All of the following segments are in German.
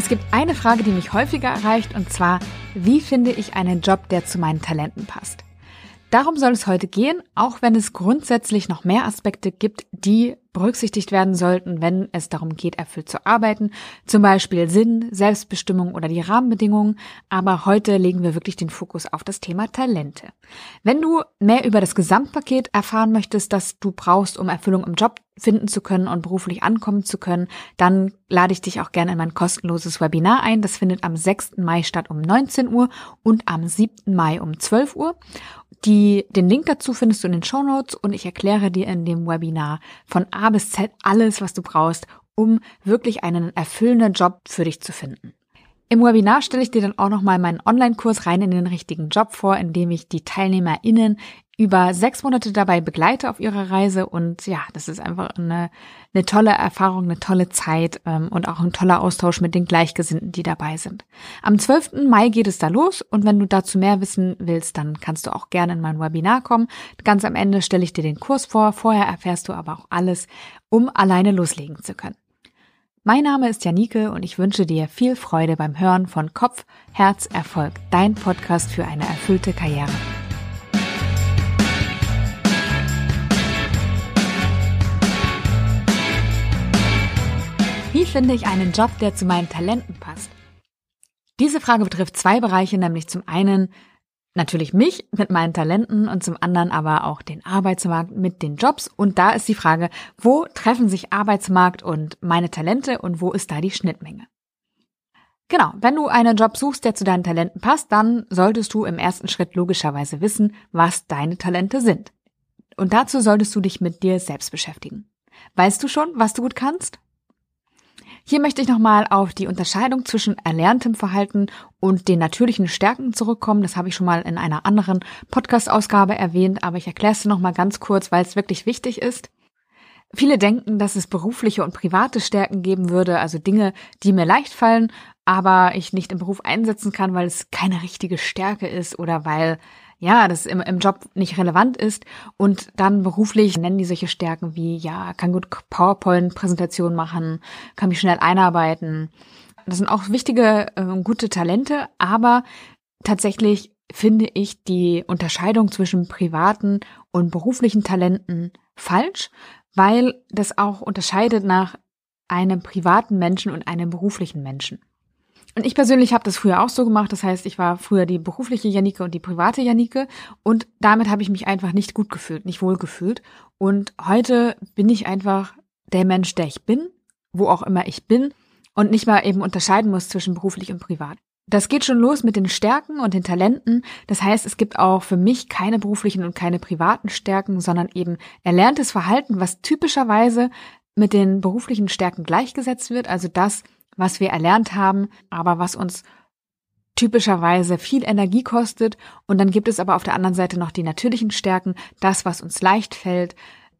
Es gibt eine Frage, die mich häufiger erreicht, und zwar, wie finde ich einen Job, der zu meinen Talenten passt? Darum soll es heute gehen, auch wenn es grundsätzlich noch mehr Aspekte gibt, die berücksichtigt werden sollten, wenn es darum geht, erfüllt zu arbeiten, zum Beispiel Sinn, Selbstbestimmung oder die Rahmenbedingungen, aber heute legen wir wirklich den Fokus auf das Thema Talente. Wenn du mehr über das Gesamtpaket erfahren möchtest, das du brauchst, um Erfüllung im Job finden zu können und beruflich ankommen zu können, dann lade ich dich auch gerne in mein kostenloses Webinar ein. Das findet am 6. Mai statt um 19 Uhr und am 7. Mai um 12 Uhr. Die, den Link dazu findest du in den Show Notes und ich erkläre dir in dem Webinar von A bis Z alles, was du brauchst, um wirklich einen erfüllenden Job für dich zu finden. Im Webinar stelle ich dir dann auch nochmal meinen Online-Kurs rein in den richtigen Job vor, in dem ich die TeilnehmerInnen über sechs Monate dabei begleite auf ihrer Reise und ja, das ist einfach eine, eine tolle Erfahrung, eine tolle Zeit ähm, und auch ein toller Austausch mit den Gleichgesinnten, die dabei sind. Am 12. Mai geht es da los und wenn du dazu mehr wissen willst, dann kannst du auch gerne in mein Webinar kommen. Ganz am Ende stelle ich dir den Kurs vor, vorher erfährst du aber auch alles, um alleine loslegen zu können. Mein Name ist Janike und ich wünsche dir viel Freude beim Hören von Kopf, Herz, Erfolg, dein Podcast für eine erfüllte Karriere. Finde ich einen Job, der zu meinen Talenten passt? Diese Frage betrifft zwei Bereiche, nämlich zum einen natürlich mich mit meinen Talenten und zum anderen aber auch den Arbeitsmarkt mit den Jobs. Und da ist die Frage, wo treffen sich Arbeitsmarkt und meine Talente und wo ist da die Schnittmenge? Genau, wenn du einen Job suchst, der zu deinen Talenten passt, dann solltest du im ersten Schritt logischerweise wissen, was deine Talente sind. Und dazu solltest du dich mit dir selbst beschäftigen. Weißt du schon, was du gut kannst? Hier möchte ich nochmal auf die Unterscheidung zwischen erlerntem Verhalten und den natürlichen Stärken zurückkommen. Das habe ich schon mal in einer anderen Podcast-Ausgabe erwähnt, aber ich erkläre es nochmal ganz kurz, weil es wirklich wichtig ist. Viele denken, dass es berufliche und private Stärken geben würde, also Dinge, die mir leicht fallen, aber ich nicht im Beruf einsetzen kann, weil es keine richtige Stärke ist oder weil ja, das im, im Job nicht relevant ist und dann beruflich nennen die solche Stärken wie, ja, kann gut PowerPoint-Präsentation machen, kann mich schnell einarbeiten. Das sind auch wichtige, äh, gute Talente, aber tatsächlich finde ich die Unterscheidung zwischen privaten und beruflichen Talenten falsch, weil das auch unterscheidet nach einem privaten Menschen und einem beruflichen Menschen. Und ich persönlich habe das früher auch so gemacht. Das heißt, ich war früher die berufliche Janike und die private Janike. Und damit habe ich mich einfach nicht gut gefühlt, nicht wohl gefühlt. Und heute bin ich einfach der Mensch, der ich bin, wo auch immer ich bin und nicht mal eben unterscheiden muss zwischen beruflich und privat. Das geht schon los mit den Stärken und den Talenten. Das heißt, es gibt auch für mich keine beruflichen und keine privaten Stärken, sondern eben erlerntes Verhalten, was typischerweise mit den beruflichen Stärken gleichgesetzt wird. Also das, was wir erlernt haben, aber was uns typischerweise viel Energie kostet. Und dann gibt es aber auf der anderen Seite noch die natürlichen Stärken, das, was uns leicht fällt.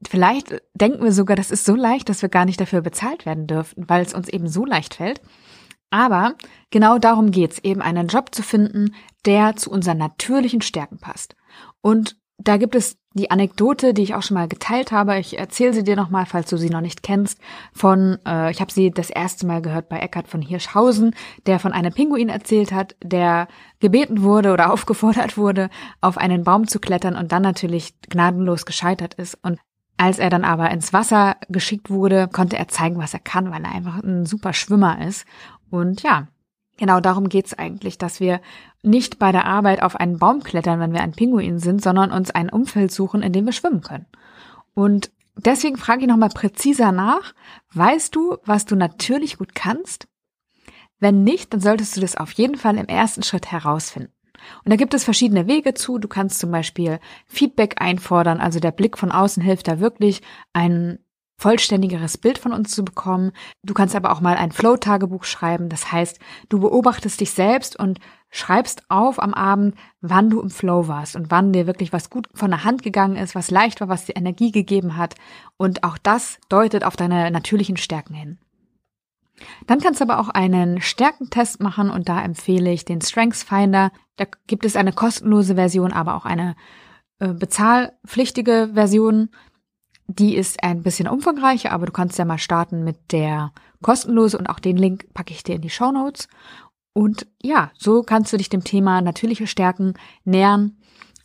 Vielleicht denken wir sogar, das ist so leicht, dass wir gar nicht dafür bezahlt werden dürften, weil es uns eben so leicht fällt. Aber genau darum geht's, eben einen Job zu finden, der zu unseren natürlichen Stärken passt. Und da gibt es die Anekdote, die ich auch schon mal geteilt habe. Ich erzähle sie dir nochmal, falls du sie noch nicht kennst. Von, äh, ich habe sie das erste Mal gehört bei Eckhard von Hirschhausen, der von einem Pinguin erzählt hat, der gebeten wurde oder aufgefordert wurde, auf einen Baum zu klettern und dann natürlich gnadenlos gescheitert ist. Und als er dann aber ins Wasser geschickt wurde, konnte er zeigen, was er kann, weil er einfach ein super Schwimmer ist. Und ja, Genau darum geht's eigentlich, dass wir nicht bei der Arbeit auf einen Baum klettern, wenn wir ein Pinguin sind, sondern uns ein Umfeld suchen, in dem wir schwimmen können. Und deswegen frage ich nochmal präziser nach. Weißt du, was du natürlich gut kannst? Wenn nicht, dann solltest du das auf jeden Fall im ersten Schritt herausfinden. Und da gibt es verschiedene Wege zu. Du kannst zum Beispiel Feedback einfordern, also der Blick von außen hilft da wirklich, ein vollständigeres Bild von uns zu bekommen. Du kannst aber auch mal ein Flow-Tagebuch schreiben. Das heißt, du beobachtest dich selbst und schreibst auf am Abend, wann du im Flow warst und wann dir wirklich was gut von der Hand gegangen ist, was leicht war, was dir Energie gegeben hat. Und auch das deutet auf deine natürlichen Stärken hin. Dann kannst du aber auch einen Stärkentest machen und da empfehle ich den Strengths Finder. Da gibt es eine kostenlose Version, aber auch eine äh, bezahlpflichtige Version. Die ist ein bisschen umfangreicher, aber du kannst ja mal starten mit der kostenlose und auch den Link packe ich dir in die Show Notes. Und ja, so kannst du dich dem Thema natürliche Stärken nähern.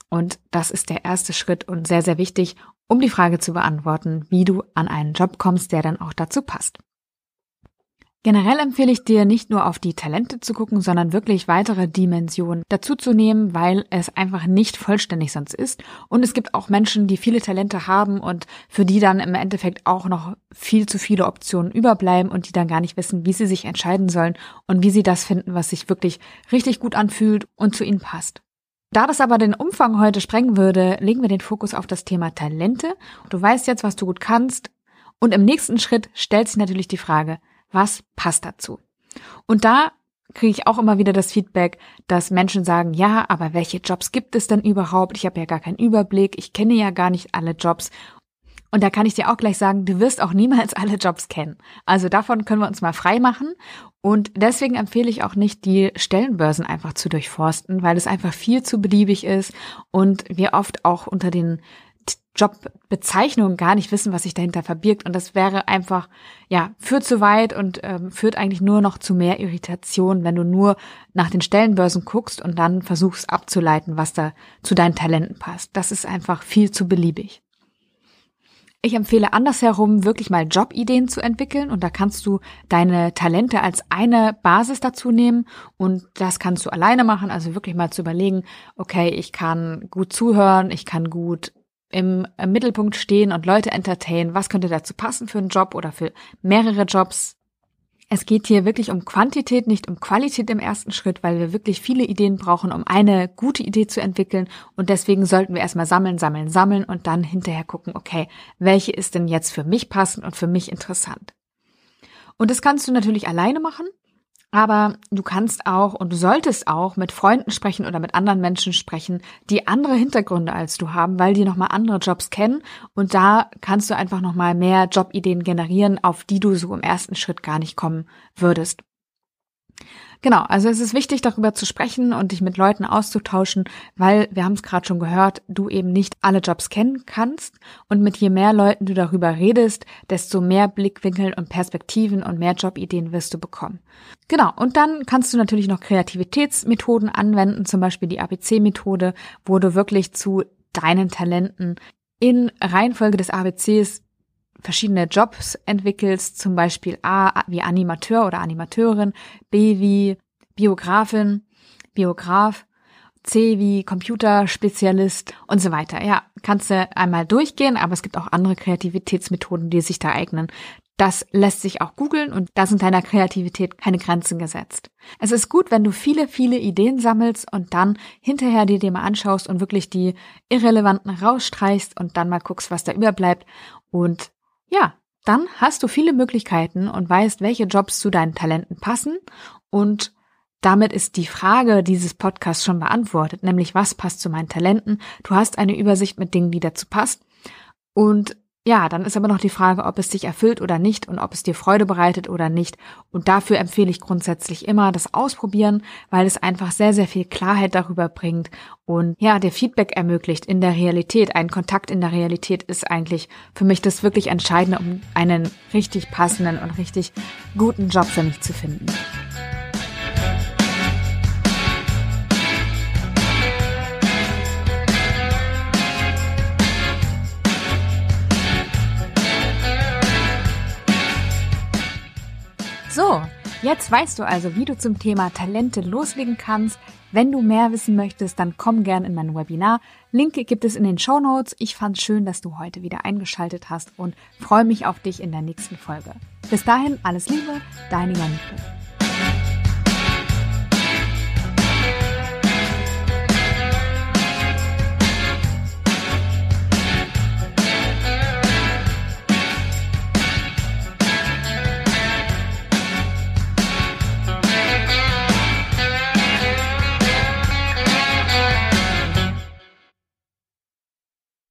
Und das ist der erste Schritt und sehr, sehr wichtig, um die Frage zu beantworten, wie du an einen Job kommst, der dann auch dazu passt. Generell empfehle ich dir nicht nur auf die Talente zu gucken, sondern wirklich weitere Dimensionen dazu zu nehmen, weil es einfach nicht vollständig sonst ist. Und es gibt auch Menschen, die viele Talente haben und für die dann im Endeffekt auch noch viel zu viele Optionen überbleiben und die dann gar nicht wissen, wie sie sich entscheiden sollen und wie sie das finden, was sich wirklich richtig gut anfühlt und zu ihnen passt. Da das aber den Umfang heute sprengen würde, legen wir den Fokus auf das Thema Talente. Du weißt jetzt, was du gut kannst. Und im nächsten Schritt stellt sich natürlich die Frage, was passt dazu? Und da kriege ich auch immer wieder das Feedback, dass Menschen sagen, ja, aber welche Jobs gibt es denn überhaupt? Ich habe ja gar keinen Überblick, ich kenne ja gar nicht alle Jobs. Und da kann ich dir auch gleich sagen, du wirst auch niemals alle Jobs kennen. Also davon können wir uns mal frei machen. Und deswegen empfehle ich auch nicht, die Stellenbörsen einfach zu durchforsten, weil es einfach viel zu beliebig ist und wir oft auch unter den Jobbezeichnungen gar nicht wissen, was sich dahinter verbirgt. Und das wäre einfach, ja, führt zu weit und ähm, führt eigentlich nur noch zu mehr Irritation, wenn du nur nach den Stellenbörsen guckst und dann versuchst abzuleiten, was da zu deinen Talenten passt. Das ist einfach viel zu beliebig. Ich empfehle andersherum wirklich mal Jobideen zu entwickeln und da kannst du deine Talente als eine Basis dazu nehmen und das kannst du alleine machen, also wirklich mal zu überlegen, okay, ich kann gut zuhören, ich kann gut im, Mittelpunkt stehen und Leute entertainen. Was könnte dazu passen für einen Job oder für mehrere Jobs? Es geht hier wirklich um Quantität, nicht um Qualität im ersten Schritt, weil wir wirklich viele Ideen brauchen, um eine gute Idee zu entwickeln. Und deswegen sollten wir erstmal sammeln, sammeln, sammeln und dann hinterher gucken, okay, welche ist denn jetzt für mich passend und für mich interessant? Und das kannst du natürlich alleine machen. Aber du kannst auch und du solltest auch mit Freunden sprechen oder mit anderen Menschen sprechen, die andere Hintergründe als du haben, weil die nochmal andere Jobs kennen. Und da kannst du einfach nochmal mehr Jobideen generieren, auf die du so im ersten Schritt gar nicht kommen würdest. Genau, also es ist wichtig, darüber zu sprechen und dich mit Leuten auszutauschen, weil, wir haben es gerade schon gehört, du eben nicht alle Jobs kennen kannst und mit je mehr Leuten du darüber redest, desto mehr Blickwinkel und Perspektiven und mehr Jobideen wirst du bekommen. Genau, und dann kannst du natürlich noch Kreativitätsmethoden anwenden, zum Beispiel die ABC-Methode, wo du wirklich zu deinen Talenten in Reihenfolge des ABCs verschiedene Jobs entwickelst, zum Beispiel A wie Animateur oder Animateurin, B wie Biografin, Biograf, C wie Computerspezialist und so weiter. Ja, kannst du einmal durchgehen, aber es gibt auch andere Kreativitätsmethoden, die sich da eignen. Das lässt sich auch googeln und da sind deiner Kreativität keine Grenzen gesetzt. Es ist gut, wenn du viele, viele Ideen sammelst und dann hinterher die dir mal anschaust und wirklich die irrelevanten rausstreichst und dann mal guckst, was da überbleibt und ja, dann hast du viele Möglichkeiten und weißt, welche Jobs zu deinen Talenten passen und damit ist die Frage dieses Podcasts schon beantwortet, nämlich was passt zu meinen Talenten. Du hast eine Übersicht mit Dingen, die dazu passt und ja, dann ist aber noch die Frage, ob es dich erfüllt oder nicht und ob es dir Freude bereitet oder nicht. Und dafür empfehle ich grundsätzlich immer das Ausprobieren, weil es einfach sehr, sehr viel Klarheit darüber bringt und ja, der Feedback ermöglicht in der Realität. Ein Kontakt in der Realität ist eigentlich für mich das wirklich Entscheidende, um einen richtig passenden und richtig guten Job für mich zu finden. So, jetzt weißt du also, wie du zum Thema Talente loslegen kannst. Wenn du mehr wissen möchtest, dann komm gern in mein Webinar. Link gibt es in den Show Notes. Ich fand's schön, dass du heute wieder eingeschaltet hast und freue mich auf dich in der nächsten Folge. Bis dahin alles Liebe, deine Janike.